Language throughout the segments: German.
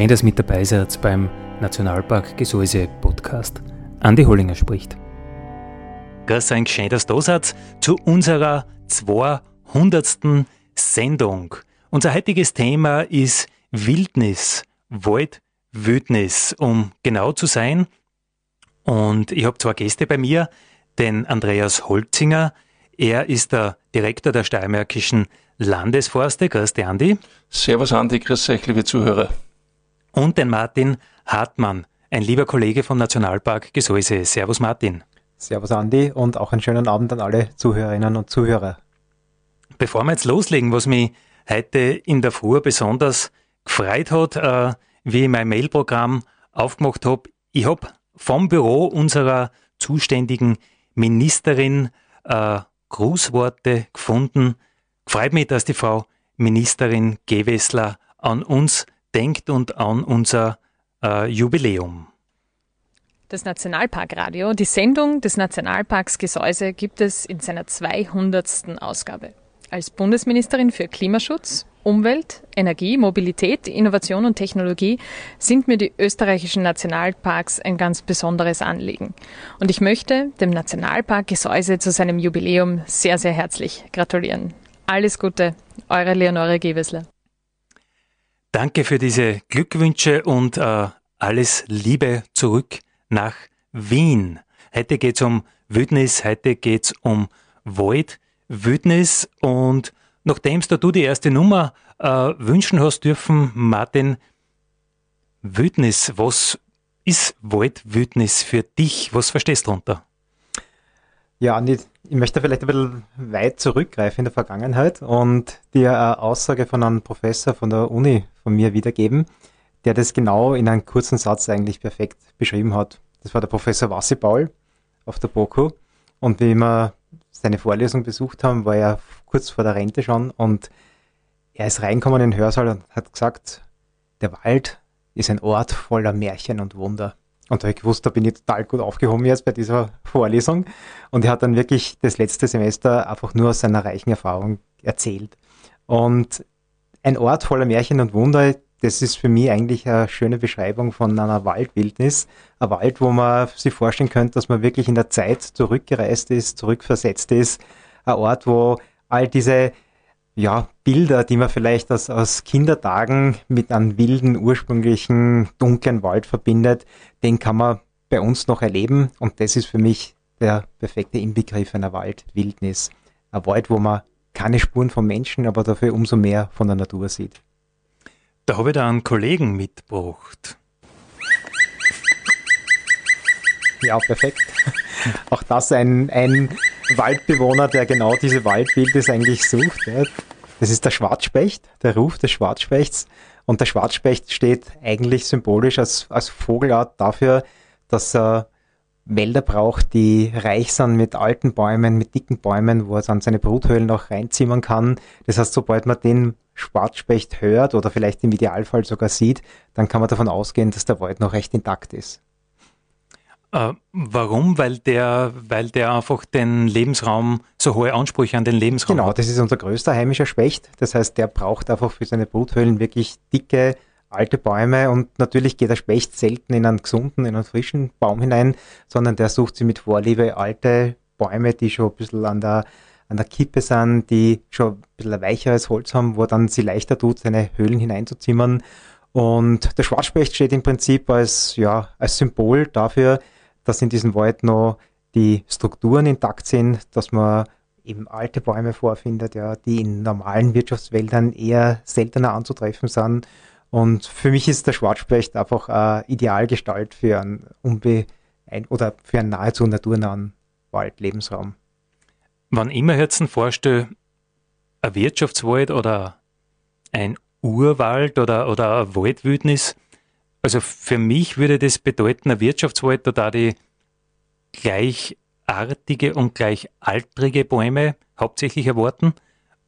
Schön, dass ihr mit dabei seid beim Nationalpark Gesäuse Podcast. Andi Hollinger spricht. Grüß euch, schön, dass ihr da seid zu unserer 200. Sendung. Unser heutiges Thema ist Wildnis, Wald, Wildnis, um genau zu sein. Und ich habe zwei Gäste bei mir, den Andreas Holzinger. Er ist der Direktor der Steiermärkischen Landesforste. Grüß dich, Andi. Servus, Andi. Grüß euch, liebe Zuhörer und den Martin Hartmann, ein lieber Kollege vom Nationalpark Gesäuse. Servus Martin. Servus Andi und auch einen schönen Abend an alle Zuhörerinnen und Zuhörer. Bevor wir jetzt loslegen, was mich heute in der Früh besonders gefreut hat, äh, wie ich mein Mailprogramm aufgemacht habe, ich habe vom Büro unserer zuständigen Ministerin äh, Grußworte gefunden. Freut mich, dass die Frau Ministerin Gewessler an uns denkt und an unser äh, Jubiläum. Das Nationalparkradio, die Sendung des Nationalparks Gesäuse gibt es in seiner 200. Ausgabe. Als Bundesministerin für Klimaschutz, Umwelt, Energie, Mobilität, Innovation und Technologie sind mir die österreichischen Nationalparks ein ganz besonderes Anliegen. Und ich möchte dem Nationalpark Gesäuse zu seinem Jubiläum sehr, sehr herzlich gratulieren. Alles Gute, eure Leonore Gewessler. Danke für diese Glückwünsche und äh, alles Liebe zurück nach Wien. Heute geht's um Wildnis, heute geht's um Void, Wildnis und nachdem du die erste Nummer äh, wünschen hast dürfen, Martin, Wildnis, was ist Void, Wildnis für dich? Was verstehst du darunter? Ja, Andi, ich möchte vielleicht ein bisschen weit zurückgreifen in der Vergangenheit und dir eine Aussage von einem Professor von der Uni von mir wiedergeben, der das genau in einem kurzen Satz eigentlich perfekt beschrieben hat. Das war der Professor Wassi Paul auf der BOKU und wie wir seine Vorlesung besucht haben, war er kurz vor der Rente schon und er ist reinkommen in den Hörsaal und hat gesagt, der Wald ist ein Ort voller Märchen und Wunder. Und da habe ich gewusst, da bin ich total gut aufgehoben jetzt bei dieser Vorlesung. Und er hat dann wirklich das letzte Semester einfach nur aus seiner reichen Erfahrung erzählt. Und ein Ort voller Märchen und Wunder, das ist für mich eigentlich eine schöne Beschreibung von einer Waldwildnis. Ein Wald, wo man sich vorstellen könnte, dass man wirklich in der Zeit zurückgereist ist, zurückversetzt ist. Ein Ort, wo all diese ja, Bilder, die man vielleicht aus, aus Kindertagen mit einem wilden, ursprünglichen, dunklen Wald verbindet, den kann man bei uns noch erleben. Und das ist für mich der perfekte Inbegriff einer Waldwildnis. Ein Wald, wo man keine Spuren von Menschen, aber dafür umso mehr von der Natur sieht. Da habe ich da einen Kollegen mitgebracht. Ja, perfekt. Auch das ein, ein Waldbewohner, der genau diese Waldwildnis eigentlich sucht. Ja. Das ist der Schwarzspecht, der Ruf des Schwarzspechts. Und der Schwarzspecht steht eigentlich symbolisch als, als Vogelart dafür, dass er Wälder braucht, die reich sind mit alten Bäumen, mit dicken Bäumen, wo er dann seine Bruthöhlen auch reinzimmern kann. Das heißt, sobald man den Schwarzspecht hört oder vielleicht im Idealfall sogar sieht, dann kann man davon ausgehen, dass der Wald noch recht intakt ist. Äh, warum? Weil der, weil der einfach den Lebensraum, so hohe Ansprüche an den Lebensraum genau, hat. Genau, das ist unser größter heimischer Specht. Das heißt, der braucht einfach für seine Bruthöhlen wirklich dicke, alte Bäume und natürlich geht der Specht selten in einen gesunden, in einen frischen Baum hinein, sondern der sucht sich mit Vorliebe alte Bäume, die schon ein bisschen an der, an der Kippe sind, die schon ein bisschen ein weicheres Holz haben, wo dann sie leichter tut, seine Höhlen hineinzuzimmern. Und der Schwarzspecht steht im Prinzip als, ja, als Symbol dafür, dass in diesem Wald noch die Strukturen intakt sind, dass man eben alte Bäume vorfindet, ja, die in normalen Wirtschaftswäldern eher seltener anzutreffen sind Und für mich ist der Schwarzspecht einfach eine Idealgestalt für einen unbe oder für einen nahezu naturnahen Waldlebensraum. Wann immer jetzt vorstelle, ein Wirtschaftswald oder ein Urwald oder, oder eine Waldwildnis, also für mich würde das bedeuten, ein Wirtschaftswald, da die gleichartige und gleichaltrige Bäume hauptsächlich erwarten.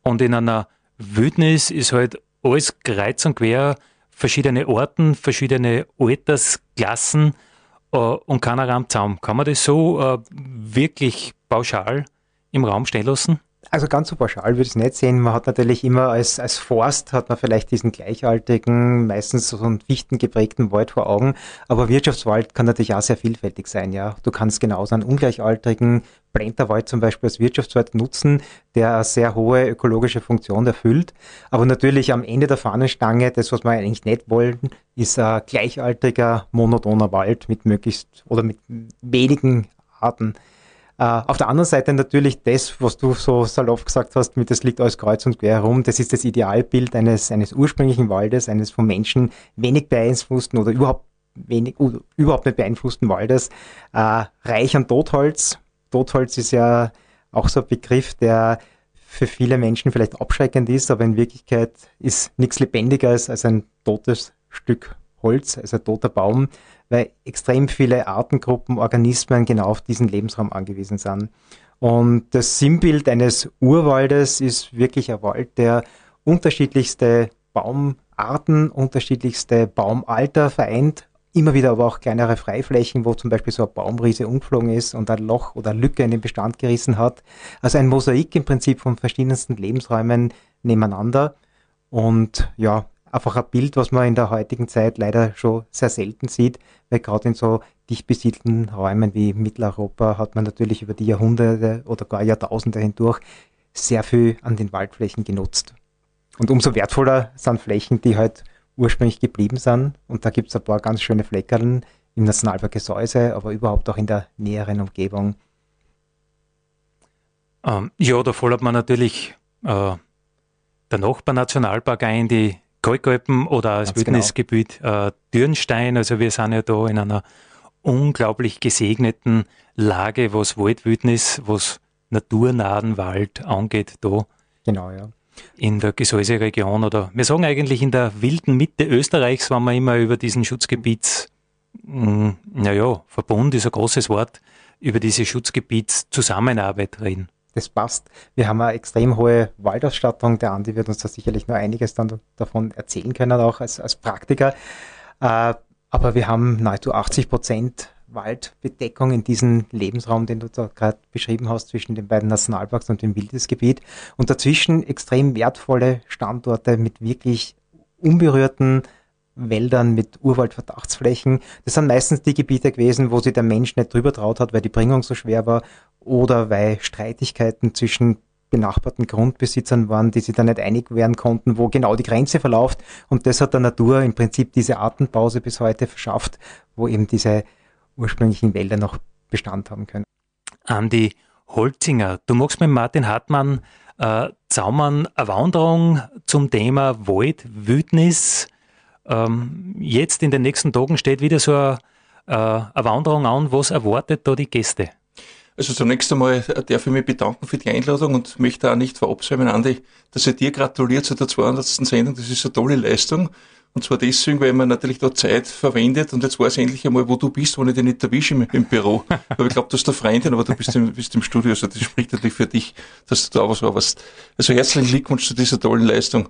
Und in einer Wildnis ist halt alles kreuz und quer, verschiedene Orten, verschiedene Altersklassen äh, und keiner Rahmenzaum. Kann man das so äh, wirklich pauschal im Raum stehen lassen? Also ganz so pauschal würde ich es nicht sehen. Man hat natürlich immer als, als Forst hat man vielleicht diesen gleichaltigen, meistens so einen fichtengeprägten Wald vor Augen. Aber Wirtschaftswald kann natürlich auch sehr vielfältig sein, ja. Du kannst genauso einen ungleichaltrigen Plenterwald zum Beispiel als Wirtschaftswald nutzen, der eine sehr hohe ökologische Funktion erfüllt. Aber natürlich am Ende der Fahnenstange, das, was wir eigentlich nicht wollen, ist ein gleichaltriger, monotoner Wald mit möglichst oder mit wenigen Arten. Äh, auf der anderen Seite natürlich das, was du so salopp gesagt hast, mit das liegt alles kreuz und quer herum. Das ist das Idealbild eines, eines ursprünglichen Waldes, eines vom Menschen wenig beeinflussten oder überhaupt wenig, oder überhaupt nicht beeinflussten Waldes, äh, reich an Totholz. Totholz ist ja auch so ein Begriff, der für viele Menschen vielleicht abschreckend ist, aber in Wirklichkeit ist nichts Lebendigeres als ein totes Stück Holz, also ein toter Baum, weil extrem viele Artengruppen, Organismen genau auf diesen Lebensraum angewiesen sind. Und das Sinnbild eines Urwaldes ist wirklich ein Wald, der unterschiedlichste Baumarten, unterschiedlichste Baumalter vereint, immer wieder aber auch kleinere Freiflächen, wo zum Beispiel so ein Baumriese umgeflogen ist und ein Loch oder Lücke in den Bestand gerissen hat. Also ein Mosaik im Prinzip von verschiedensten Lebensräumen nebeneinander. Und ja, einfach ein Bild, was man in der heutigen Zeit leider schon sehr selten sieht, weil gerade in so dicht besiedelten Räumen wie Mitteleuropa hat man natürlich über die Jahrhunderte oder gar Jahrtausende hindurch sehr viel an den Waldflächen genutzt. Und umso wertvoller sind Flächen, die halt ursprünglich geblieben sind. Und da gibt es ein paar ganz schöne Fleckerln im Nationalpark Gesäuse, aber überhaupt auch in der näheren Umgebung. Ähm, ja, da fordert man natürlich äh, der Nachbarnationalpark ein, die Kalkalpen oder das Wildnisgebiet genau. äh, Dürnstein. Also wir sind ja da in einer unglaublich gesegneten Lage, was Waldwildnis, was naturnahen Wald angeht, da. Genau, ja. In der Gesäuse-Region oder wir sagen eigentlich in der wilden Mitte Österreichs, wenn wir immer über diesen Schutzgebiets, hm, naja, Verbund ist ein großes Wort, über diese Schutzgebietszusammenarbeit reden das passt. Wir haben eine extrem hohe Waldausstattung. Der Andi wird uns da sicherlich noch einiges dann davon erzählen können, auch als, als Praktiker. Äh, aber wir haben nahezu 80 Prozent Waldbedeckung in diesem Lebensraum, den du da gerade beschrieben hast, zwischen den beiden Nationalparks und dem Wildesgebiet. Und dazwischen extrem wertvolle Standorte mit wirklich unberührten Wäldern mit Urwaldverdachtsflächen. Das sind meistens die Gebiete gewesen, wo sich der Mensch nicht drüber traut hat, weil die Bringung so schwer war oder weil Streitigkeiten zwischen benachbarten Grundbesitzern waren, die sich da nicht einig werden konnten, wo genau die Grenze verläuft. Und das hat der Natur im Prinzip diese Atempause bis heute verschafft, wo eben diese ursprünglichen Wälder noch Bestand haben können. Andi Holzinger, du magst mit Martin Hartmann äh, zaumern eine Wanderung zum Thema Wald, Wildnis, ähm, jetzt in den nächsten Tagen steht wieder so eine, äh, eine Wanderung an. Was erwartet da die Gäste? Also zunächst einmal darf ich mich bedanken für die Einladung und möchte auch nicht verabsäumen, Andi, dass ich dir gratuliere zu der 200. Sendung. Das ist eine tolle Leistung. Und zwar deswegen, weil man natürlich da Zeit verwendet und jetzt weiß ich endlich einmal, wo du bist, wo ich dich nicht erwische im, im Büro. aber ich glaube, du hast eine Freundin, aber du bist im, bist im Studio, also das spricht natürlich für dich, dass du da was warst. Also herzlichen Glückwunsch zu dieser tollen Leistung.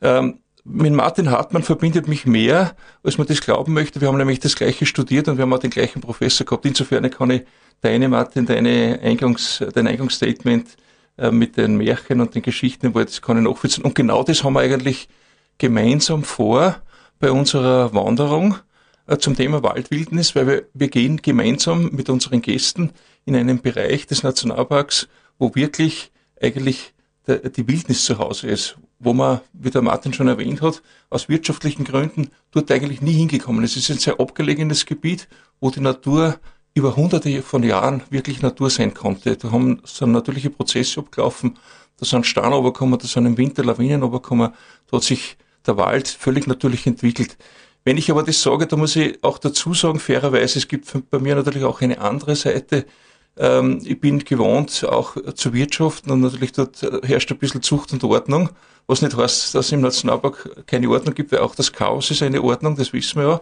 Ähm, mit Martin Hartmann verbindet mich mehr, als man das glauben möchte. Wir haben nämlich das Gleiche studiert und wir haben auch den gleichen Professor gehabt. Insofern kann ich deine, Martin, deine Eingangs, dein Eingangsstatement äh, mit den Märchen und den Geschichten, das kann ich nachvollziehen. Und genau das haben wir eigentlich gemeinsam vor bei unserer Wanderung äh, zum Thema Waldwildnis, weil wir, wir gehen gemeinsam mit unseren Gästen in einen Bereich des Nationalparks, wo wirklich eigentlich die Wildnis zu Hause ist, wo man, wie der Martin schon erwähnt hat, aus wirtschaftlichen Gründen dort eigentlich nie hingekommen ist. Es ist ein sehr abgelegenes Gebiet, wo die Natur über hunderte von Jahren wirklich Natur sein konnte. Da haben so natürliche Prozesse abgelaufen, da sind Steine runtergekommen, da sind im Winter Lawinen runtergekommen, da hat sich der Wald völlig natürlich entwickelt. Wenn ich aber das sage, da muss ich auch dazu sagen, fairerweise, es gibt bei mir natürlich auch eine andere Seite. Ähm, ich bin gewohnt, auch zu wirtschaften und natürlich dort herrscht ein bisschen Zucht und Ordnung, was nicht heißt, dass es im Nationalpark keine Ordnung gibt, weil auch das Chaos ist eine Ordnung, das wissen wir ja.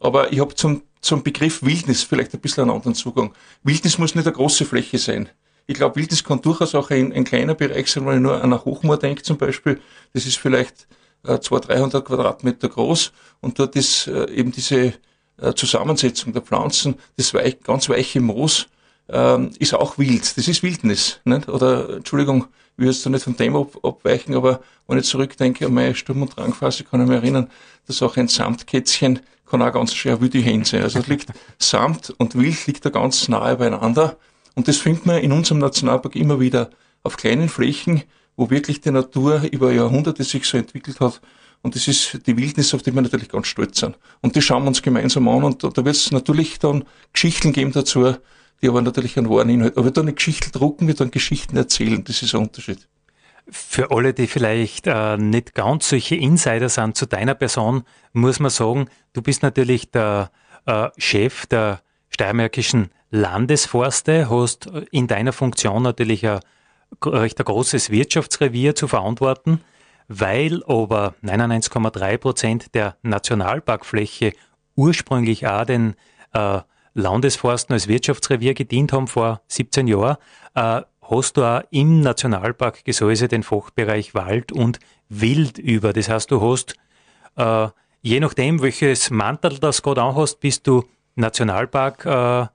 Aber ich habe zum, zum Begriff Wildnis vielleicht ein bisschen einen anderen Zugang. Wildnis muss nicht eine große Fläche sein. Ich glaube, Wildnis kann durchaus auch ein, ein kleiner Bereich sein, wenn ich nur an eine Hochmoor denke zum Beispiel. Das ist vielleicht äh, 200, 300 Quadratmeter groß und dort ist äh, eben diese äh, Zusammensetzung der Pflanzen, das weich, ganz weiche Moos, ähm, ist auch wild. Das ist Wildnis. Nicht? Oder, Entschuldigung, ich will jetzt da nicht vom Thema ab, abweichen, aber wenn ich zurückdenke an meine Sturm- und Drangphase, kann ich mich erinnern, dass auch ein Samtkätzchen kann auch ganz schwer wie die Hände sein. Also es liegt Samt und Wild liegt da ganz nahe beieinander. Und das findet man in unserem Nationalpark immer wieder auf kleinen Flächen, wo wirklich die Natur über Jahrhunderte sich so entwickelt hat. Und das ist die Wildnis, auf die wir natürlich ganz stolz sind. Und die schauen wir uns gemeinsam an. Und da wird es natürlich dann Geschichten geben dazu, die aber natürlich einen wahren Inhalt. Aber dann eine Geschichte drucken, wir dann Geschichten erzählen. Das ist ein Unterschied. Für alle, die vielleicht äh, nicht ganz solche Insider sind zu deiner Person, muss man sagen, du bist natürlich der äh, Chef der steiermärkischen Landesforste, hast in deiner Funktion natürlich ein recht ein großes Wirtschaftsrevier zu verantworten, weil aber 99,3 Prozent der Nationalparkfläche ursprünglich auch den äh, Landesforsten als Wirtschaftsrevier gedient haben vor 17 Jahren, äh, hast du auch im Nationalpark Gesäuse den Fachbereich Wald und Wild über. Das heißt, du hast, äh, je nachdem, welches Mantel das gerade anhast, bist du Nationalpark äh,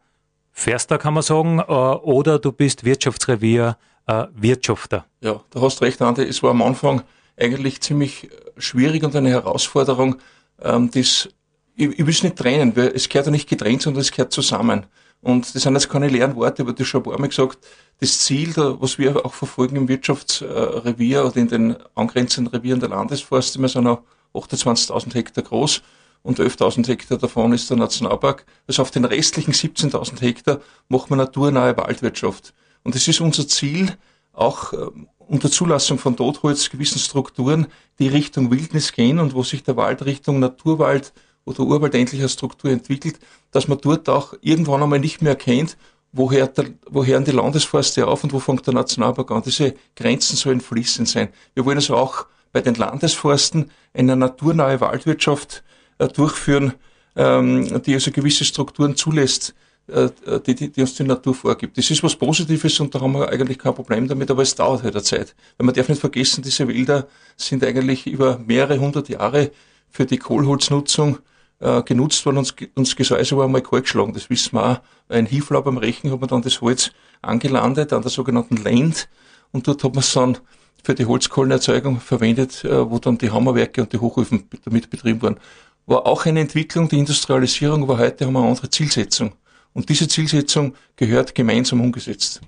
Förster, kann man sagen, äh, oder du bist Wirtschaftsrevier äh, Wirtschafter. Ja, du hast recht, Andi. Es war am Anfang eigentlich ziemlich schwierig und eine Herausforderung, ähm, das ich, ich will es nicht trennen, weil es gehört ja nicht getrennt, sondern es gehört zusammen. Und das sind jetzt keine leeren Worte, aber das schon ein paar Mal gesagt. Das Ziel, da, was wir auch verfolgen im Wirtschaftsrevier oder in den angrenzenden Revieren der Landesforste, wir sind auch 28.000 Hektar groß und 11.000 Hektar davon ist der Nationalpark. Also auf den restlichen 17.000 Hektar machen wir naturnahe Waldwirtschaft. Und es ist unser Ziel, auch äh, unter Zulassung von Totholz gewissen Strukturen, die Richtung Wildnis gehen und wo sich der Wald Richtung Naturwald oder Urwald endlich eine Struktur entwickelt, dass man dort auch irgendwann einmal nicht mehr erkennt, woher, der, woher die Landesforste auf und wo fängt der Nationalpark an. Diese Grenzen sollen fließend sein. Wir wollen also auch bei den Landesforsten eine naturnahe Waldwirtschaft äh, durchführen, ähm, die also gewisse Strukturen zulässt, äh, die, die, die, uns die Natur vorgibt. Das ist was Positives und da haben wir eigentlich kein Problem damit, aber es dauert halt eine Zeit. Weil man darf nicht vergessen, diese Wälder sind eigentlich über mehrere hundert Jahre für die Kohlholznutzung äh, genutzt worden und uns Gesäuse war einmal kalt geschlagen. Das wissen wir auch. Ein Hieflaub am Rechen hat man dann das Holz angelandet an der sogenannten Land und dort hat man es dann für die Holzkohlenerzeugung verwendet, äh, wo dann die Hammerwerke und die Hochöfen damit betrieben wurden. War auch eine Entwicklung, die Industrialisierung, aber heute haben wir eine andere Zielsetzung. Und diese Zielsetzung gehört gemeinsam umgesetzt.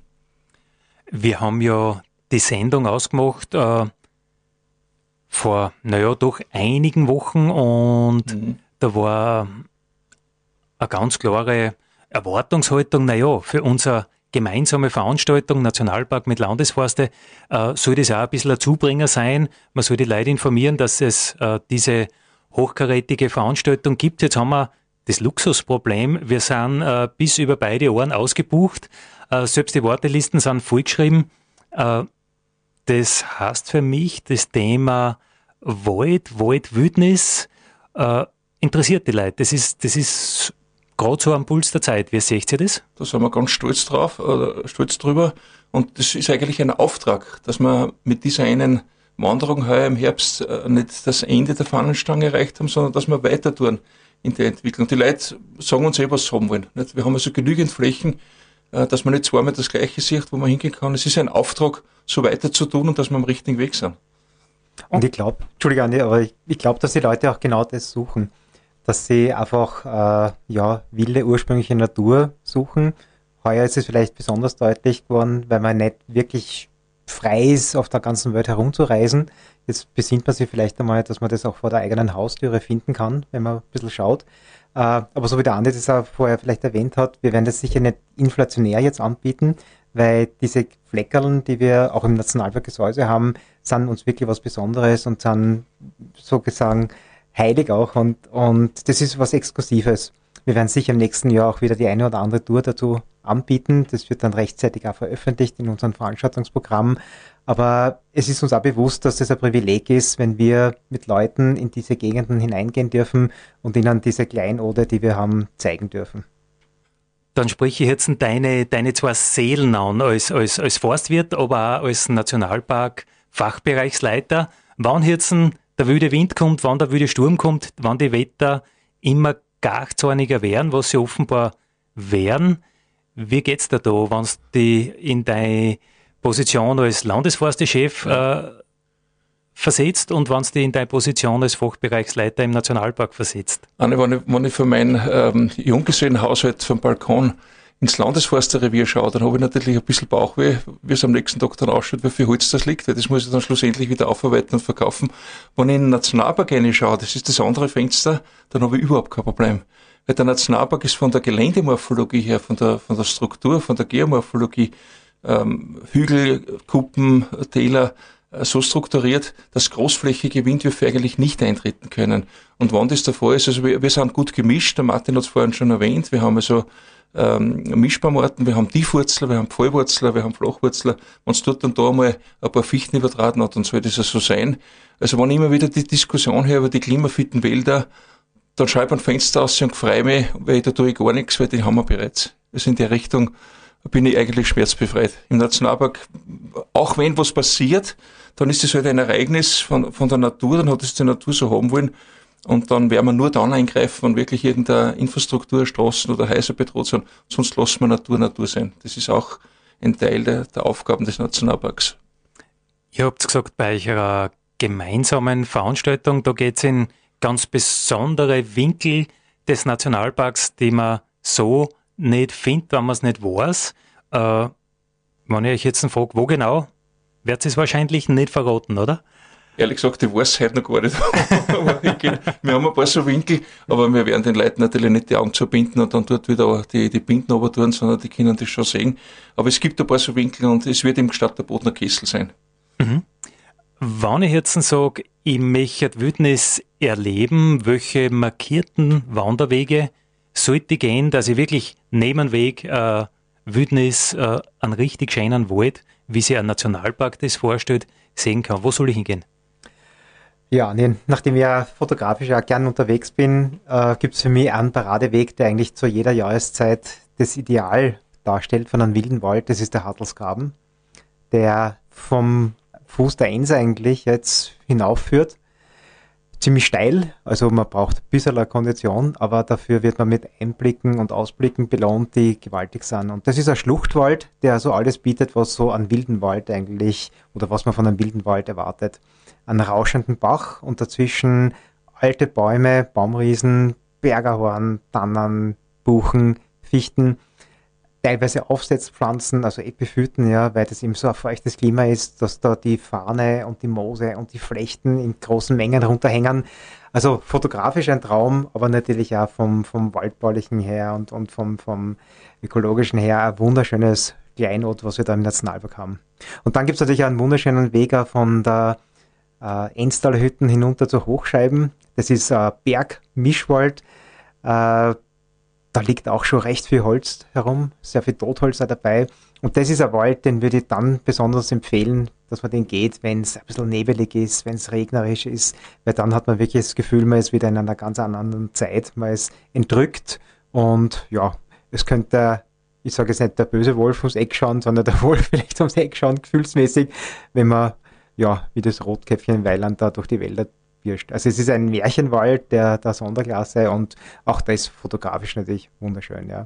Wir haben ja die Sendung ausgemacht äh, vor, naja, doch einigen Wochen und mhm da war eine ganz klare Erwartungshaltung, naja, für unsere gemeinsame Veranstaltung, Nationalpark mit Landesforste, äh, soll das auch ein bisschen ein Zubringer sein. Man soll die Leute informieren, dass es äh, diese hochkarätige Veranstaltung gibt. Jetzt haben wir das Luxusproblem. Wir sind äh, bis über beide Ohren ausgebucht. Äh, selbst die Wartelisten sind vollgeschrieben. Äh, das heißt für mich, das Thema Wald, Waldwildnis, äh, interessiert die Leute. Das ist, das ist gerade so am Puls der Zeit. Wie seht ihr das? Da sind wir ganz stolz drauf, oder stolz drüber. Und das ist eigentlich ein Auftrag, dass wir mit dieser einen Wanderung heuer im Herbst äh, nicht das Ende der Fahnenstange erreicht haben, sondern dass wir weiter tun in der Entwicklung. Die Leute sagen uns eh, was sie haben wollen. Wir haben also genügend Flächen, äh, dass man nicht zweimal das Gleiche sieht, wo man hingehen kann. Es ist ein Auftrag, so weiter zu tun und dass wir am richtigen Weg sind. Und ich glaube, Entschuldige, Andi, aber ich, ich glaube, dass die Leute auch genau das suchen dass sie einfach äh, ja, wilde ursprüngliche Natur suchen. Heuer ist es vielleicht besonders deutlich geworden, weil man nicht wirklich frei ist, auf der ganzen Welt herumzureisen. Jetzt besinnt man sich vielleicht einmal, dass man das auch vor der eigenen Haustüre finden kann, wenn man ein bisschen schaut. Äh, aber so wie der Andi das auch vorher vielleicht erwähnt hat, wir werden das sicher nicht inflationär jetzt anbieten, weil diese Fleckerln, die wir auch im Nationalpark Gesäuse haben, sind uns wirklich was Besonderes und sind sozusagen heilig auch und, und das ist was Exklusives. Wir werden sicher im nächsten Jahr auch wieder die eine oder andere Tour dazu anbieten. Das wird dann rechtzeitig auch veröffentlicht in unserem Veranstaltungsprogramm. Aber es ist uns auch bewusst, dass das ein Privileg ist, wenn wir mit Leuten in diese Gegenden hineingehen dürfen und ihnen diese Kleinode, die wir haben, zeigen dürfen. Dann spreche ich jetzt deine, deine zwei Seelen an, als, als, als Forstwirt, aber auch als Nationalpark-Fachbereichsleiter. Wann jetzt der wilde Wind kommt, wann der wilde Sturm kommt, wann die Wetter immer gar zorniger werden, was sie offenbar wären. Wie geht's dir da, wenn du die in deine Position als Landesforstechef äh, versetzt und wenn du dich in deine Position als Fachbereichsleiter im Nationalpark versetzt? Anne, wenn ich, wenn ich von meinem ähm, Junggesellenhaushalt vom Balkon ins Landesforsterrevier schaue, dann habe ich natürlich ein bisschen Bauchweh, wie es am nächsten Tag dann ausschaut, wie viel Holz das liegt, weil das muss ich dann schlussendlich wieder aufarbeiten und verkaufen. Wenn ich in den Nationalpark reinschaue, das ist das andere Fenster, dann habe ich überhaupt kein Problem. Weil der Nationalpark ist von der Geländemorphologie her, von der, von der Struktur, von der Geomorphologie, ähm, Hügel, Kuppen, Täler, äh, so strukturiert, dass großflächige Windwürfe eigentlich nicht eintreten können. Und wann das der Fall ist, also wir, wir sind gut gemischt, der Martin hat es vorhin schon erwähnt, wir haben also ähm, Mischbaumarten, wir haben Tiefwurzler, wir haben Vollwurzler, wir haben Flachwurzler. Wenn es dort und da mal ein paar Fichten übertraten hat, dann soll das ja so sein. Also wenn ich immer wieder die Diskussion höre über die klimafitten Wälder, dann schreibe ich ein Fenster aus und freue mich, weil da tue ich gar nichts, weil die haben wir bereits. Also in der Richtung bin ich eigentlich schmerzbefreit. Im Nationalpark, auch wenn was passiert, dann ist es halt ein Ereignis von, von der Natur, dann hat es die Natur so haben wollen. Und dann werden wir nur dann eingreifen, wenn wirklich irgendeine Infrastruktur, Straßen oder Häuser bedroht sind. Sonst lassen wir Natur Natur sein. Das ist auch ein Teil der, der Aufgaben des Nationalparks. Ihr habt gesagt, bei eurer gemeinsamen Veranstaltung, da geht es in ganz besondere Winkel des Nationalparks, die man so nicht findet, wenn man es nicht weiß. Äh, wenn ich euch jetzt frage, wo genau, wird es wahrscheinlich nicht verraten, oder? Ehrlich gesagt, ich weiß es heute noch gar nicht. wir haben ein paar so Winkel, aber wir werden den Leuten natürlich nicht die Augen zubinden und dann dort wieder die, die Binden tun, sondern die können das schon sehen. Aber es gibt ein paar so Winkel und es wird im Stadt der Bodner Kessel sein. Mhm. Wenn ich jetzt sage, ich möchte Wildnis erleben, welche markierten Wanderwege sollte ich gehen, dass ich wirklich neben Weg äh, Wildnis, äh, einen richtig schönen Wald, wie sich ein Nationalpark das vorstellt, sehen kann? Wo soll ich hingehen? Ja, nee, nachdem ich ja fotografisch auch gern unterwegs bin, äh, gibt es für mich einen Paradeweg, der eigentlich zu jeder Jahreszeit das Ideal darstellt von einem wilden Wald. Das ist der Hartelsgraben, der vom Fuß der Ense eigentlich jetzt hinaufführt. Ziemlich steil, also man braucht ein bisschen Kondition, aber dafür wird man mit Einblicken und Ausblicken belohnt, die gewaltig sind. Und das ist ein Schluchtwald, der so alles bietet, was so an wilden Wald eigentlich oder was man von einem wilden Wald erwartet einen rauschenden Bach und dazwischen alte Bäume, Baumriesen, Bergerhorn, Tannen, Buchen, Fichten, teilweise Aufsetzpflanzen, also Epiphyten, ja, weil das eben so ein feuchtes Klima ist, dass da die Fahne und die Moose und die Flechten in großen Mengen runterhängen. Also fotografisch ein Traum, aber natürlich auch vom, vom waldbaulichen her und, und vom, vom ökologischen her ein wunderschönes Kleinod, was wir da im Nationalpark haben. Und dann gibt es natürlich auch einen wunderschönen Weg von der äh, Enstalhütten hinunter zu Hochscheiben. Das ist äh, Bergmischwald. Äh, da liegt auch schon recht viel Holz herum, sehr viel Totholz dabei. Und das ist ein Wald, den würde ich dann besonders empfehlen, dass man den geht, wenn es ein bisschen nebelig ist, wenn es regnerisch ist, weil dann hat man wirklich das Gefühl, man ist wieder in einer ganz anderen Zeit, man ist entrückt und ja, es könnte, ich sage jetzt nicht der böse Wolf ums Eck schauen, sondern der Wolf vielleicht ums Eck schauen, gefühlsmäßig, wenn man ja, wie das Rotkäppchen Weiland da durch die Wälder pirscht. Also es ist ein Märchenwald der, der Sonderklasse und auch das fotografisch natürlich wunderschön, ja.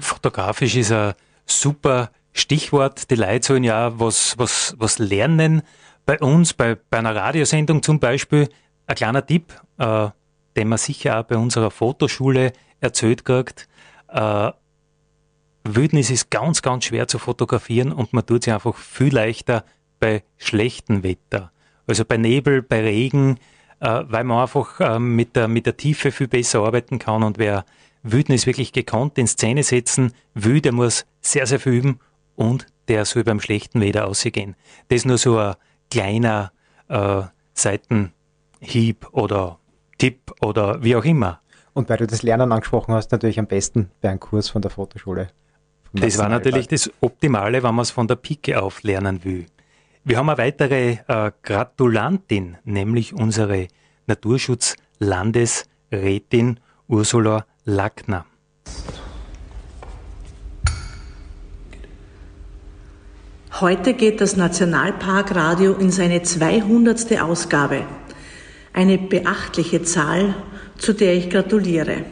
Fotografisch ist ein super Stichwort. Die Leute sollen ja was, was, was lernen. Bei uns, bei, bei einer Radiosendung zum Beispiel, ein kleiner Tipp, äh, den man sicher auch bei unserer Fotoschule erzählt kriegt. Äh, Wildnis ist ganz, ganz schwer zu fotografieren und man tut sich einfach viel leichter bei schlechtem Wetter. Also bei Nebel, bei Regen, äh, weil man einfach äh, mit, der, mit der Tiefe viel besser arbeiten kann und wer Wildnis wirklich gekonnt in Szene setzen will, der muss sehr, sehr viel üben und der soll beim schlechten Wetter ausgehen. Das ist nur so ein kleiner äh, Seitenhieb oder Tipp oder wie auch immer. Und weil du das Lernen angesprochen hast, natürlich am besten bei einem Kurs von der Fotoschule. Das war natürlich das Optimale, wenn man es von der Pike auf lernen will. Wir haben eine weitere äh, Gratulantin, nämlich unsere Naturschutzlandesrätin Ursula Lackner. Heute geht das Nationalparkradio in seine 200. Ausgabe. Eine beachtliche Zahl, zu der ich gratuliere.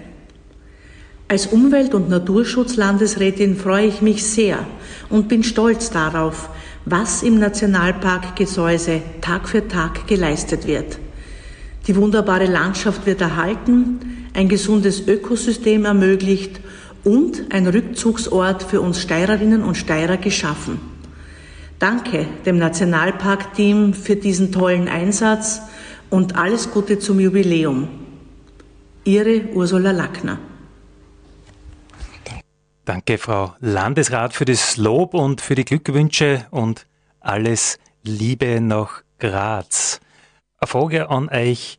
Als Umwelt- und Naturschutzlandesrätin freue ich mich sehr und bin stolz darauf, was im Nationalpark Gesäuse Tag für Tag geleistet wird. Die wunderbare Landschaft wird erhalten, ein gesundes Ökosystem ermöglicht und ein Rückzugsort für uns Steirerinnen und Steirer geschaffen. Danke dem Nationalparkteam für diesen tollen Einsatz und alles Gute zum Jubiläum. Ihre Ursula Lackner. Danke, Frau Landesrat, für das Lob und für die Glückwünsche und alles Liebe nach Graz. Eine Frage an euch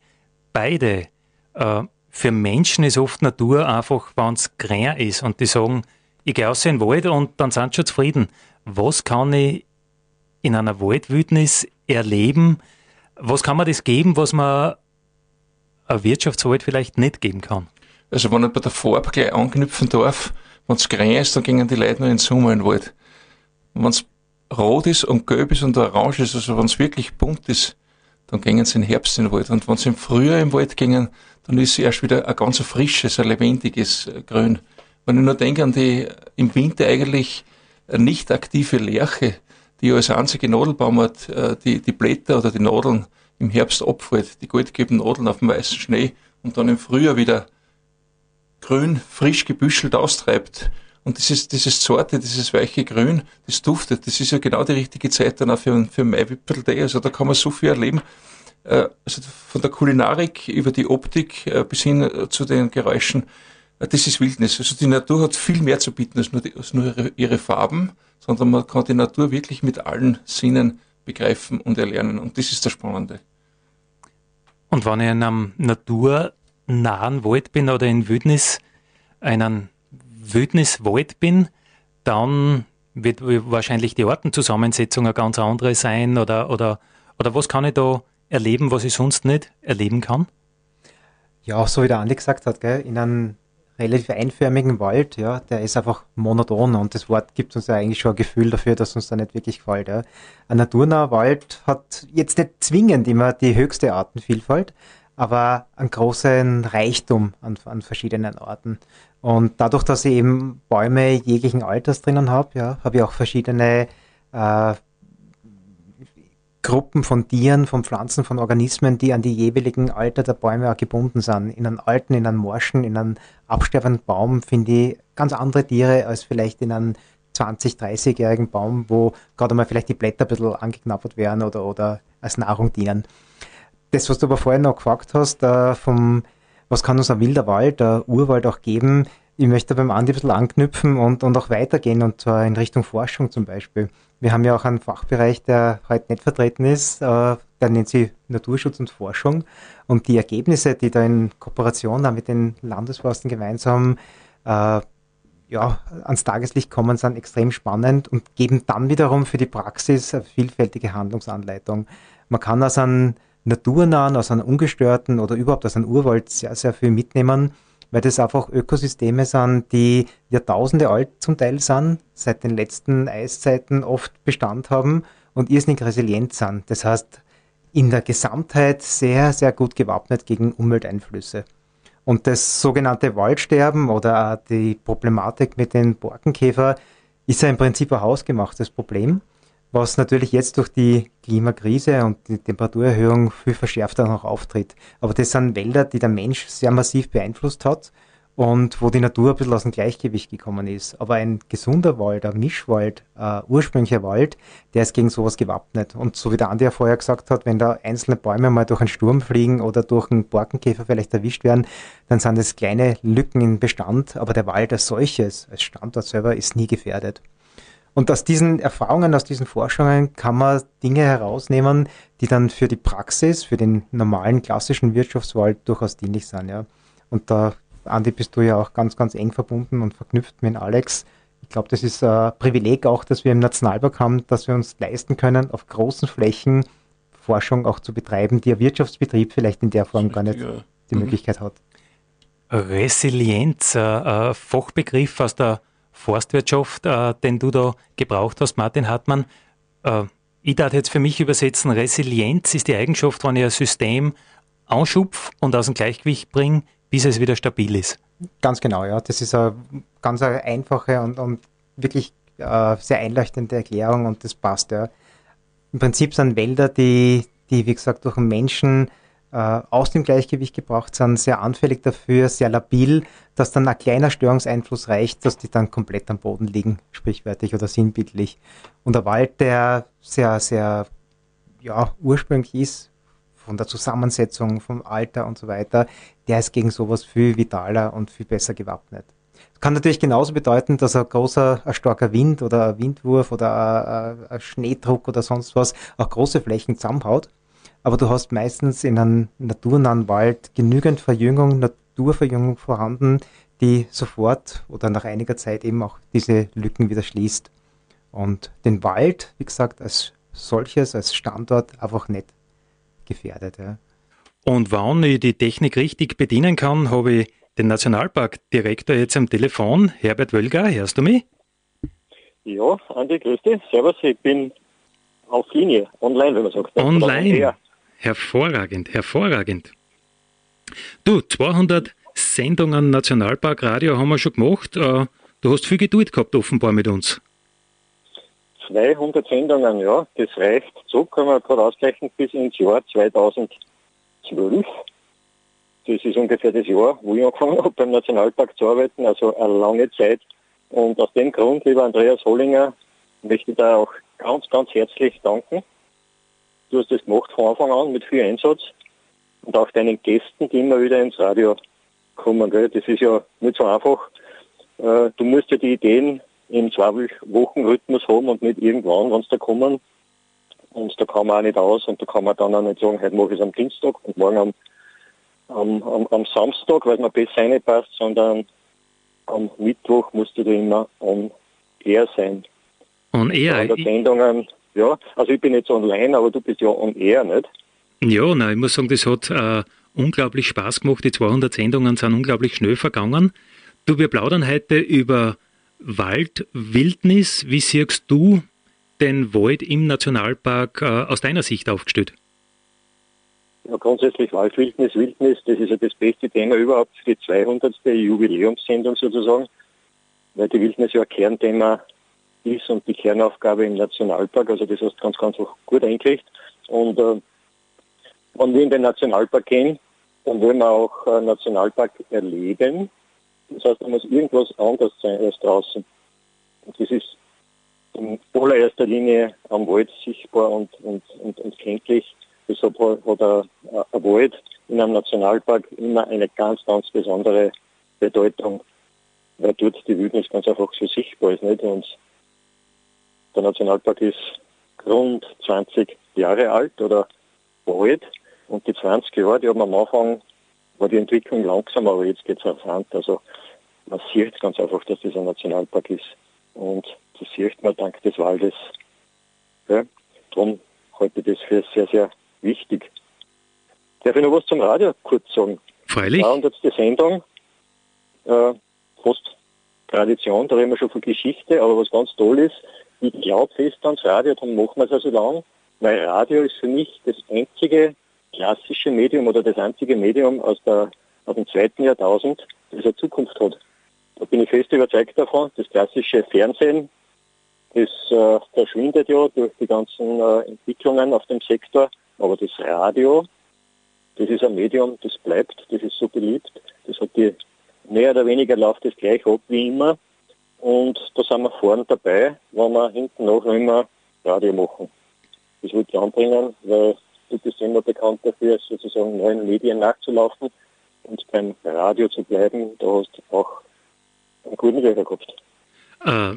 beide. Äh, für Menschen ist oft Natur einfach, wenn es grün ist und die sagen, ich gehe aus in den Wald und dann sind sie schon zufrieden. Was kann ich in einer Waldwildnis erleben? Was kann man das geben, was man ein Wirtschaftswald vielleicht nicht geben kann? Also wenn ich bei der Farbe gleich anknüpfen darf, wenn es grün ist, dann gehen die Leute nur in den Sommer in den Wald. Wenn es rot ist und gelb ist und orange ist, also wenn es wirklich bunt ist, dann gehen sie im Herbst in den Wald. Und wenn sie im Frühjahr im Wald gehen, dann ist es erst wieder ein ganz frisches, ein lebendiges äh, Grün. Wenn ich nur denke an die im Winter eigentlich nicht aktive Lerche, die als einzige Nadelbaum hat, äh, die, die Blätter oder die Nadeln im Herbst abfällt, die goldgelben Nadeln auf dem weißen Schnee und dann im Frühjahr wieder grün, frisch gebüschelt austreibt. Und dieses, dieses Sorte, dieses weiche Grün, das duftet, das ist ja genau die richtige Zeit dann auch für, für Maiwipfeltee. Also da kann man so viel erleben. Äh, also von der Kulinarik über die Optik äh, bis hin zu den Geräuschen. Das ist Wildnis. Also die Natur hat viel mehr zu bieten als nur, die, als nur ihre, Farben sondern man kann die Natur wirklich mit allen Sinnen begreifen und erlernen. Und das ist das Spannende. Und wenn ich in einem naturnahen Wald bin oder in Wildnis, einen Wildniswald bin, dann wird wahrscheinlich die Artenzusammensetzung eine ganz andere sein oder, oder, oder was kann ich da erleben, was ich sonst nicht erleben kann? Ja, so wie der Andi gesagt hat, gell, in einem relativ einförmigen Wald, ja, der ist einfach monoton und das Wort gibt uns ja eigentlich schon ein Gefühl dafür, dass uns da nicht wirklich gefällt. Ja. Ein naturnaher Wald hat jetzt nicht zwingend immer die höchste Artenvielfalt, aber einen großen Reichtum an, an verschiedenen Arten. Und dadurch, dass ich eben Bäume jeglichen Alters drinnen habe, ja, habe ich auch verschiedene äh, Gruppen von Tieren, von Pflanzen, von Organismen, die an die jeweiligen Alter der Bäume auch gebunden sind. In einem alten, in einem morschen, in einem absterbenden Baum finde ich ganz andere Tiere als vielleicht in einem 20, 30-jährigen Baum, wo gerade mal vielleicht die Blätter ein bisschen angeknabbert werden oder, oder als Nahrung dienen. Das, was du aber vorhin noch gefragt hast, äh, vom, was kann uns ein wilder Wald, ein Urwald auch geben, ich möchte beim Andi ein bisschen anknüpfen und, und auch weitergehen, und zwar in Richtung Forschung zum Beispiel. Wir haben ja auch einen Fachbereich, der heute nicht vertreten ist, äh, der nennt sich Naturschutz und Forschung. Und die Ergebnisse, die da in Kooperation mit den Landesforsten gemeinsam äh, ja, ans Tageslicht kommen, sind extrem spannend und geben dann wiederum für die Praxis eine vielfältige Handlungsanleitung. Man kann aus einem naturnahen, aus einem ungestörten oder überhaupt aus einem Urwald sehr, sehr viel mitnehmen weil das einfach Ökosysteme sind, die Jahrtausende alt zum Teil sind, seit den letzten Eiszeiten oft Bestand haben und irrsinnig resilient sind. Das heißt, in der Gesamtheit sehr, sehr gut gewappnet gegen Umwelteinflüsse. Und das sogenannte Waldsterben oder die Problematik mit den Borkenkäfer ist ja im Prinzip ein hausgemachtes Problem was natürlich jetzt durch die Klimakrise und die Temperaturerhöhung viel verschärfter noch auftritt. Aber das sind Wälder, die der Mensch sehr massiv beeinflusst hat und wo die Natur ein bisschen aus dem Gleichgewicht gekommen ist. Aber ein gesunder Wald, ein Mischwald, ein ursprünglicher Wald, der ist gegen sowas gewappnet. Und so wie der Andi ja vorher gesagt hat, wenn da einzelne Bäume mal durch einen Sturm fliegen oder durch einen Borkenkäfer vielleicht erwischt werden, dann sind das kleine Lücken im Bestand, aber der Wald als solches, als Standort selber, ist nie gefährdet. Und aus diesen Erfahrungen, aus diesen Forschungen kann man Dinge herausnehmen, die dann für die Praxis, für den normalen klassischen Wirtschaftswald durchaus dienlich sind. Ja. Und da, Andi, bist du ja auch ganz, ganz eng verbunden und verknüpft mit Alex. Ich glaube, das ist ein Privileg auch, dass wir im Nationalpark haben, dass wir uns leisten können, auf großen Flächen Forschung auch zu betreiben, die ein Wirtschaftsbetrieb vielleicht in der Form gar nicht die mhm. Möglichkeit hat. Resilienz, äh, Fachbegriff aus der Forstwirtschaft, äh, den du da gebraucht hast, Martin Hartmann. Äh, ich darf jetzt für mich übersetzen, Resilienz ist die Eigenschaft, wenn ich ein System anschupf und aus dem Gleichgewicht bringe, bis es wieder stabil ist. Ganz genau, ja. Das ist eine ganz einfache und, und wirklich äh, sehr einleuchtende Erklärung und das passt, ja. Im Prinzip sind Wälder, die, die wie gesagt, durch Menschen aus dem Gleichgewicht gebracht sind, sehr anfällig dafür, sehr labil, dass dann ein kleiner Störungseinfluss reicht, dass die dann komplett am Boden liegen, sprichwörtlich oder sinnbildlich. Und der Wald, der sehr, sehr ja, ursprünglich ist, von der Zusammensetzung, vom Alter und so weiter, der ist gegen sowas viel vitaler und viel besser gewappnet. Das kann natürlich genauso bedeuten, dass ein großer, ein starker Wind oder ein Windwurf oder ein, ein Schneedruck oder sonst was auch große Flächen zusammenhaut aber du hast meistens in einem naturnahen Wald genügend Verjüngung, Naturverjüngung vorhanden, die sofort oder nach einiger Zeit eben auch diese Lücken wieder schließt. Und den Wald, wie gesagt, als solches, als Standort einfach nicht gefährdet. Ja. Und wann ich die Technik richtig bedienen kann, habe ich den Nationalparkdirektor jetzt am Telefon, Herbert Wölger. Hörst du mich? Ja, Andi, grüß dich. Servus, ich bin auf Linie, online, wenn man sagt. Online? Hervorragend, hervorragend. Du, 200 Sendungen Nationalpark Radio haben wir schon gemacht. Äh, du hast viel Geduld gehabt, offenbar mit uns. 200 Sendungen, ja, das reicht. So können wir gerade ausgleichen bis ins Jahr 2012. Das ist ungefähr das Jahr, wo ich angefangen habe, beim Nationalpark zu arbeiten, also eine lange Zeit. Und aus dem Grund, lieber Andreas Hollinger, möchte ich da auch ganz, ganz herzlich danken Du hast das gemacht von Anfang an mit viel Einsatz und auch deinen Gästen, die immer wieder ins Radio kommen. Gell? Das ist ja nicht so einfach. Äh, du musst ja die Ideen im zwei Wochen Rhythmus haben und nicht irgendwann, wenn sie da kommen. Und da kann man auch nicht aus und da kann man dann auch nicht sagen, heute mache ich es am Dienstag und morgen am, am, am, am Samstag, weil es mir besser reinpasst, sondern am Mittwoch musst du da immer on air sein. On air? Sendungen ja, also ich bin jetzt online, aber du bist ja on air, nicht? Ja, nein, ich muss sagen, das hat äh, unglaublich Spaß gemacht. Die 200 Sendungen sind unglaublich schnell vergangen. Du, wir plaudern heute über Wald, Wildnis. Wie siehst du den Wald im Nationalpark äh, aus deiner Sicht aufgestellt? Ja, grundsätzlich Waldwildnis, Wildnis, das ist ja das beste Thema überhaupt für die 200. Jubiläumssendung sozusagen, weil die Wildnis ja ein Kernthema ist und die Kernaufgabe im Nationalpark. Also das hast du ganz, ganz gut eingekriegt. Und äh, wenn wir in den Nationalpark gehen, dann wollen wir auch äh, Nationalpark erleben. Das heißt, da muss irgendwas anders sein als draußen. Und das ist in allererster Linie am Wald sichtbar und, und, und, und kenntlich. Deshalb hat ein Wald in einem Nationalpark immer eine ganz, ganz besondere Bedeutung, weil dort die Wildnis ganz einfach so sichtbar ist. Nicht? Und der Nationalpark ist rund 20 Jahre alt oder alt. Und die 20 Jahre, die haben am Anfang, war die Entwicklung langsam, aber jetzt geht es auf Hand. Also man sieht ganz einfach, dass das ein Nationalpark ist. Und das sieht man dank des Waldes. Ja, darum halte ich das für sehr, sehr wichtig. Darf ich noch was zum Radio kurz sagen? Freilich. 300. Sendung, äh, fast Tradition, da reden wir schon von Geschichte, aber was ganz toll ist, ich glaube fest ans Radio, darum machen wir es ja so lang, weil Radio ist für mich das einzige klassische Medium oder das einzige Medium aus, der, aus dem zweiten Jahrtausend, das eine Zukunft hat. Da bin ich fest überzeugt davon. Das klassische Fernsehen, das äh, verschwindet ja durch die ganzen äh, Entwicklungen auf dem Sektor, aber das Radio, das ist ein Medium, das bleibt, das ist so beliebt, das hat die mehr oder weniger läuft das gleich ab wie immer. Und da sind wir vorne dabei, wenn wir hinten noch immer Radio machen. Das wollte ich anbringen, weil du bist immer bekannt dafür, sozusagen neuen Medien nachzulaufen und beim Radio zu bleiben. Da hast du auch einen guten Hörer gehabt. Äh,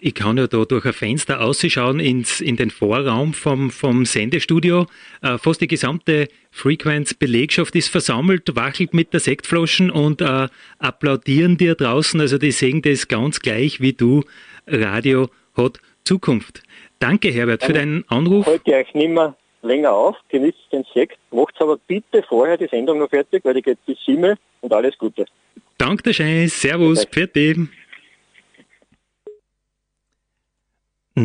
ich kann ja da durch ein Fenster ausschauen ins, in den Vorraum vom, vom Sendestudio. Äh, fast die gesamte Frequenz-Belegschaft ist versammelt, wachelt mit der Sektflaschen und äh, applaudieren dir draußen. Also die sehen das ganz gleich wie du. Radio hat Zukunft. Danke, Herbert, für deinen Anruf. Heute euch nicht mehr länger auf, genießt den Sekt, macht aber bitte vorher die Sendung noch fertig, weil die geht bis sieben und alles Gute. Danke, der Schein. Servus, Pfiat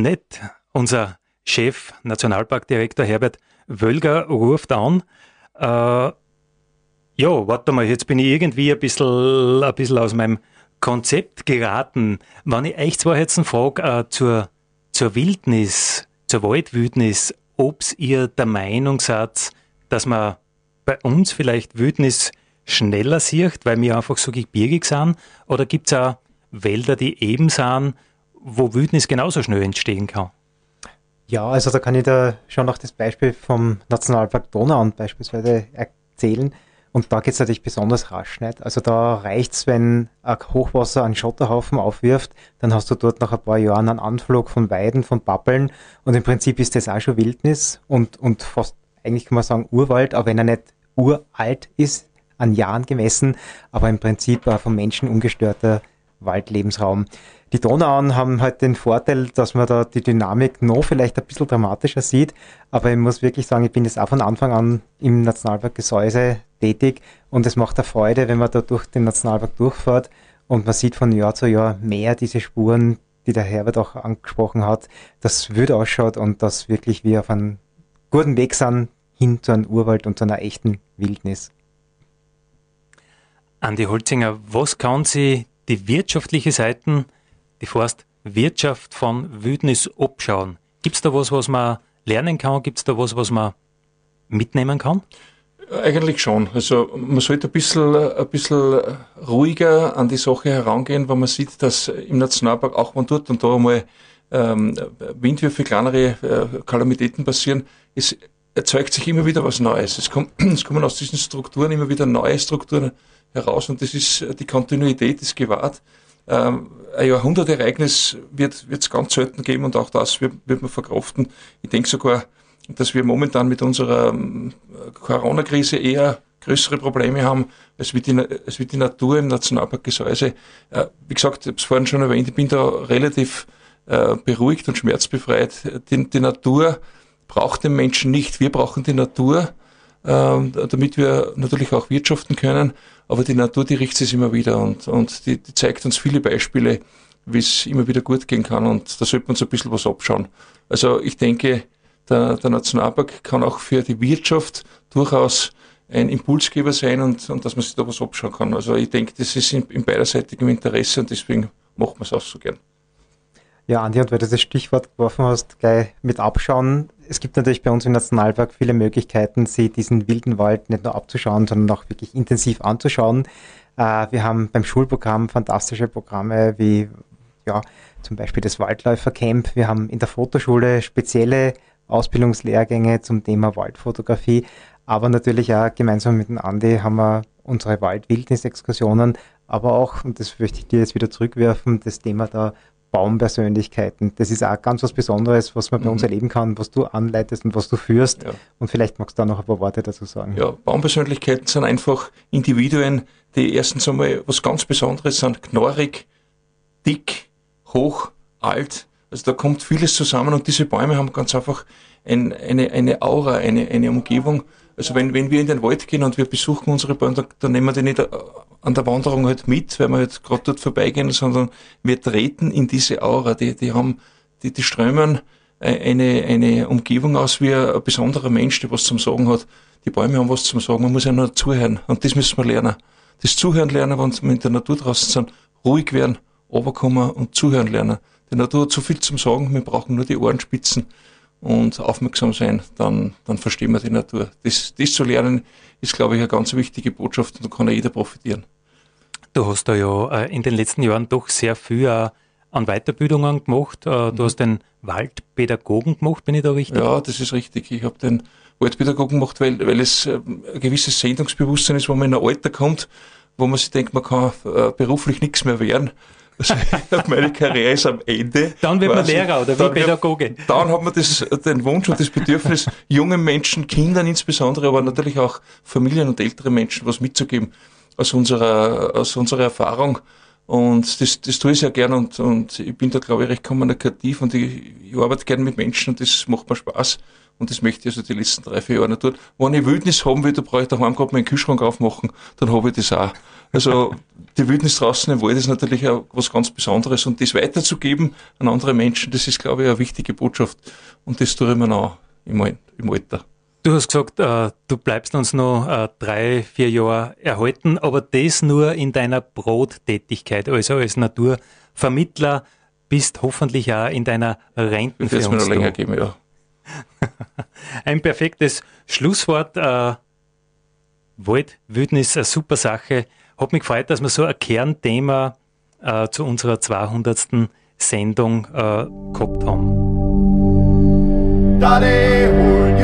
Nett, unser Chef, Nationalparkdirektor Herbert Wölger ruft an. Äh, ja, warte mal, jetzt bin ich irgendwie ein bisschen, ein bisschen aus meinem Konzept geraten. Wenn ich euch zwar jetzt frage äh, zur, zur Wildnis, zur Waldwildnis, ob ihr der Meinung seid, dass man bei uns vielleicht Wildnis schneller sieht, weil wir einfach so gebirgig sind? Oder gibt es auch Wälder, die eben sind, wo Wildnis genauso schnell entstehen kann? Ja, also da kann ich da schon noch das Beispiel vom Nationalpark Donau beispielsweise erzählen. Und da geht es natürlich besonders rasch nicht. Also da reicht es, wenn ein Hochwasser einen Schotterhaufen aufwirft, dann hast du dort nach ein paar Jahren einen Anflug von Weiden, von Pappeln und im Prinzip ist das auch schon Wildnis und, und fast, eigentlich kann man sagen Urwald, aber wenn er nicht uralt ist, an Jahren gemessen, aber im Prinzip auch vom Menschen ungestörter Waldlebensraum. Die Donauauen haben halt den Vorteil, dass man da die Dynamik noch vielleicht ein bisschen dramatischer sieht, aber ich muss wirklich sagen, ich bin jetzt auch von Anfang an im Nationalpark Gesäuse tätig und es macht eine Freude, wenn man da durch den Nationalpark durchfährt und man sieht von Jahr zu Jahr mehr diese Spuren, die der Herbert auch angesprochen hat, dass wild ausschaut und dass wirklich wir auf einem guten Weg sind hin zu einem Urwald und zu einer echten Wildnis. Andi Holzinger, was kann sie die wirtschaftliche Seite, die Forstwirtschaft von Wildnis abschauen? Gibt es da was, was man lernen kann? Gibt es da was, was man mitnehmen kann? Eigentlich schon. Also man sollte ein bisschen, ein bisschen ruhiger an die Sache herangehen, wenn man sieht, dass im Nationalpark auch man dort und da einmal ähm, Windwürfe, kleinere äh, Kalamitäten passieren, es erzeugt sich immer wieder was Neues. Es, kommt, es kommen aus diesen Strukturen immer wieder neue Strukturen heraus und das ist, die Kontinuität ist gewahrt. Ähm, ein Jahrhundertereignis wird es ganz selten geben und auch das wird, wird man verkraften. Ich denke sogar, dass wir momentan mit unserer ähm, Corona-Krise eher größere Probleme haben, als wie die, als wie die Natur im Nationalpark Gesäuse. Äh, wie gesagt, ich habe es vorhin schon erwähnt, ich bin da relativ äh, beruhigt und schmerzbefreit. Die, die Natur braucht den Menschen nicht. Wir brauchen die Natur, äh, damit wir natürlich auch wirtschaften können. Aber die Natur, die richtet sich immer wieder und, und die, die zeigt uns viele Beispiele, wie es immer wieder gut gehen kann. Und da sollte man so ein bisschen was abschauen. Also ich denke, der, der Nationalpark kann auch für die Wirtschaft durchaus ein Impulsgeber sein und, und dass man sich da was abschauen kann. Also ich denke, das ist in, in beiderseitigem Interesse und deswegen macht man es auch so gern. Ja, Andi, und weil du das Stichwort geworfen hast, gleich mit abschauen. Es gibt natürlich bei uns im Nationalpark viele Möglichkeiten, sich diesen wilden Wald nicht nur abzuschauen, sondern auch wirklich intensiv anzuschauen. Äh, wir haben beim Schulprogramm fantastische Programme wie ja, zum Beispiel das Waldläufercamp. Wir haben in der Fotoschule spezielle Ausbildungslehrgänge zum Thema Waldfotografie. Aber natürlich auch gemeinsam mit dem Andi haben wir unsere Waldwildnis-Exkursionen, aber auch, und das möchte ich dir jetzt wieder zurückwerfen, das Thema der Baumpersönlichkeiten. Das ist auch ganz was Besonderes, was man bei mhm. uns erleben kann, was du anleitest und was du führst. Ja. Und vielleicht magst du da noch ein paar Worte dazu sagen. Ja, Baumpersönlichkeiten sind einfach Individuen, die erstens einmal was ganz Besonderes sind, knorrig, dick, hoch, alt. Also da kommt vieles zusammen und diese Bäume haben ganz einfach ein, eine, eine Aura, eine, eine Umgebung. Also wenn, wenn wir in den Wald gehen und wir besuchen unsere Bäume, dann, dann nehmen wir die nicht an der Wanderung halt mit, weil wir halt gerade dort vorbeigehen, sondern wir treten in diese Aura. Die, die haben, die, die strömen eine, eine Umgebung aus wie ein, ein besonderer Mensch, der was zum Sagen hat. Die Bäume haben was zum Sagen, man muss ja nur zuhören. Und das müssen wir lernen. Das Zuhören lernen, wenn wir in der Natur draußen sind, ruhig werden, runterkommen und zuhören lernen. Die Natur hat so viel zum Sagen, wir brauchen nur die Ohrenspitzen und aufmerksam sein, dann, dann verstehen wir die Natur. Das, das zu lernen, ist, glaube ich, eine ganz wichtige Botschaft und da kann ja jeder profitieren. Du hast da ja äh, in den letzten Jahren doch sehr viel äh, an Weiterbildungen gemacht. Äh, du mhm. hast den Waldpädagogen gemacht, bin ich da richtig? Ja, das ist richtig. Ich habe den Waldpädagogen gemacht, weil, weil es ein gewisses Sendungsbewusstsein ist, wo man in ein Alter kommt, wo man sich denkt, man kann beruflich nichts mehr werden. Also meine Karriere ist am Ende. Dann wird man Lehrer oder wie Pädagoge. Dann hat man das, den Wunsch und das Bedürfnis, jungen Menschen, Kindern insbesondere, aber natürlich auch Familien und ältere Menschen was mitzugeben aus unserer, aus unserer Erfahrung. Und das, das tue ich sehr gern und, und ich bin da, glaube ich, recht kommunikativ und ich, ich arbeite gern mit Menschen und das macht mir Spaß. Und das möchte ich also die letzten drei, vier Jahre nicht tun. Wenn ich Wildnis haben will, da brauche ich daheim gerade meinen Kühlschrank aufmachen, dann habe ich das auch. Also die Wildnis draußen im Wald ist natürlich auch was ganz Besonderes und das weiterzugeben an andere Menschen, das ist, glaube ich, eine wichtige Botschaft. Und das tue ich mir noch im, im Alter. Du hast gesagt, äh, du bleibst uns noch äh, drei, vier Jahre erhalten, aber das nur in deiner Brottätigkeit, also als Naturvermittler, bist hoffentlich auch in deiner Renten für uns. mir noch länger geben, ja. Ein perfektes Schlusswort. Äh, Wald, Wildnis, eine super Sache. Hat mich gefreut, dass wir so ein Kernthema äh, zu unserer 200. Sendung äh, gehabt haben. Daddy,